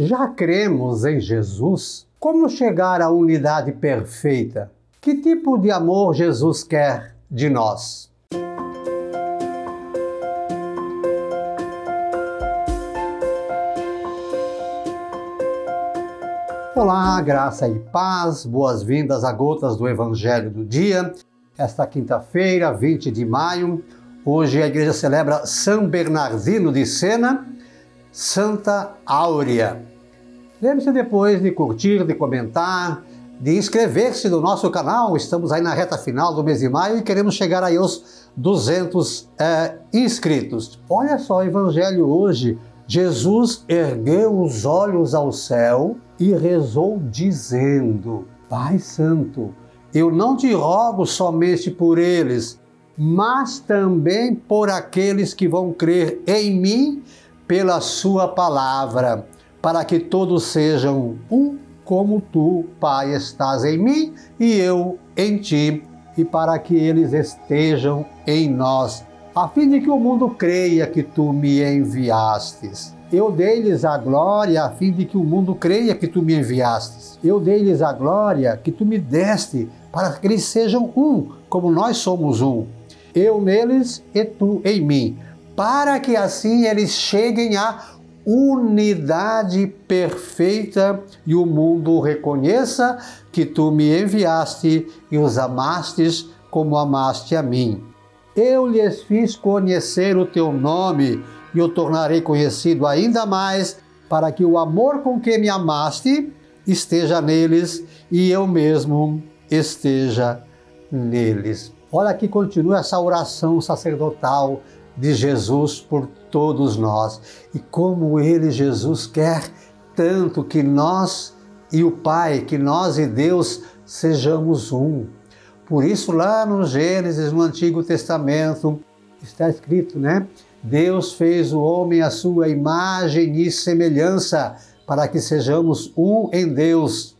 Já cremos em Jesus? Como chegar à unidade perfeita? Que tipo de amor Jesus quer de nós? Olá, graça e paz, boas-vindas a Gotas do Evangelho do Dia. Esta quinta-feira, 20 de maio, hoje a igreja celebra São Bernardino de Sena, Santa Áurea. Lembre-se depois de curtir, de comentar, de inscrever-se no nosso canal. Estamos aí na reta final do mês de maio e queremos chegar aí aos 200 é, inscritos. Olha só o evangelho hoje. Jesus ergueu os olhos ao céu e rezou dizendo: Pai Santo, eu não te rogo somente por eles, mas também por aqueles que vão crer em mim pela Sua palavra, para que todos sejam um como tu, Pai, estás em mim e eu em ti, e para que eles estejam em nós, a fim de que o mundo creia que tu me enviastes. Eu dei-lhes a glória a fim de que o mundo creia que tu me enviastes. Eu dei-lhes a glória que tu me deste, para que eles sejam um, como nós somos um. Eu neles e tu em mim para que assim eles cheguem à unidade perfeita e o mundo reconheça que tu me enviaste e os amastes como amaste a mim. Eu lhes fiz conhecer o teu nome e o tornarei conhecido ainda mais, para que o amor com que me amaste esteja neles e eu mesmo esteja neles. Olha que continua essa oração sacerdotal de Jesus por todos nós. E como ele, Jesus, quer tanto que nós e o Pai, que nós e Deus sejamos um. Por isso, lá no Gênesis, no Antigo Testamento, está escrito, né? Deus fez o homem à sua imagem e semelhança, para que sejamos um em Deus.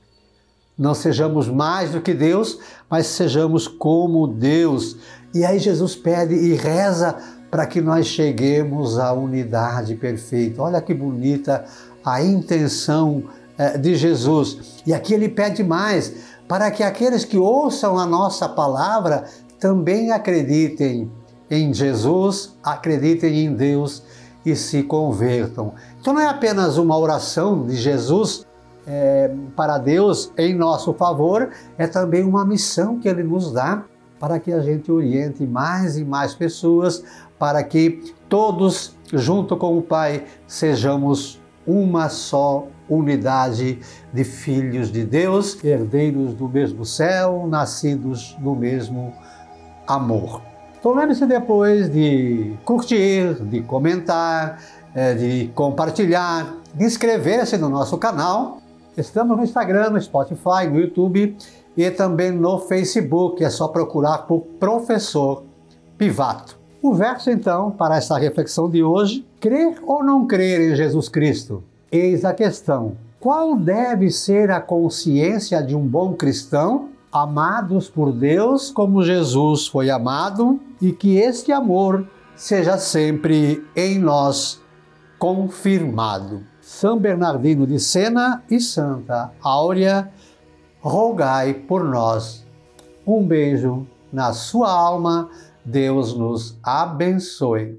Não sejamos mais do que Deus, mas sejamos como Deus. E aí Jesus pede e reza para que nós cheguemos à unidade perfeita. Olha que bonita a intenção eh, de Jesus. E aqui ele pede mais, para que aqueles que ouçam a nossa palavra também acreditem em Jesus, acreditem em Deus e se convertam. Então não é apenas uma oração de Jesus é, para Deus em nosso favor, é também uma missão que ele nos dá para que a gente oriente mais e mais pessoas para que todos, junto com o Pai, sejamos uma só unidade de filhos de Deus, herdeiros do mesmo céu, nascidos do mesmo amor. Então lembre-se depois de curtir, de comentar, eh, de compartilhar, de inscrever-se no nosso canal. Estamos no Instagram, no Spotify, no YouTube e também no Facebook. É só procurar por Professor Pivato. O verso, então, para essa reflexão de hoje: crer ou não crer em Jesus Cristo? Eis a questão. Qual deve ser a consciência de um bom cristão? Amados por Deus como Jesus foi amado, e que este amor seja sempre em nós confirmado. São Bernardino de Sena e Santa Áurea, rogai por nós. Um beijo na sua alma Deus nos abençoe.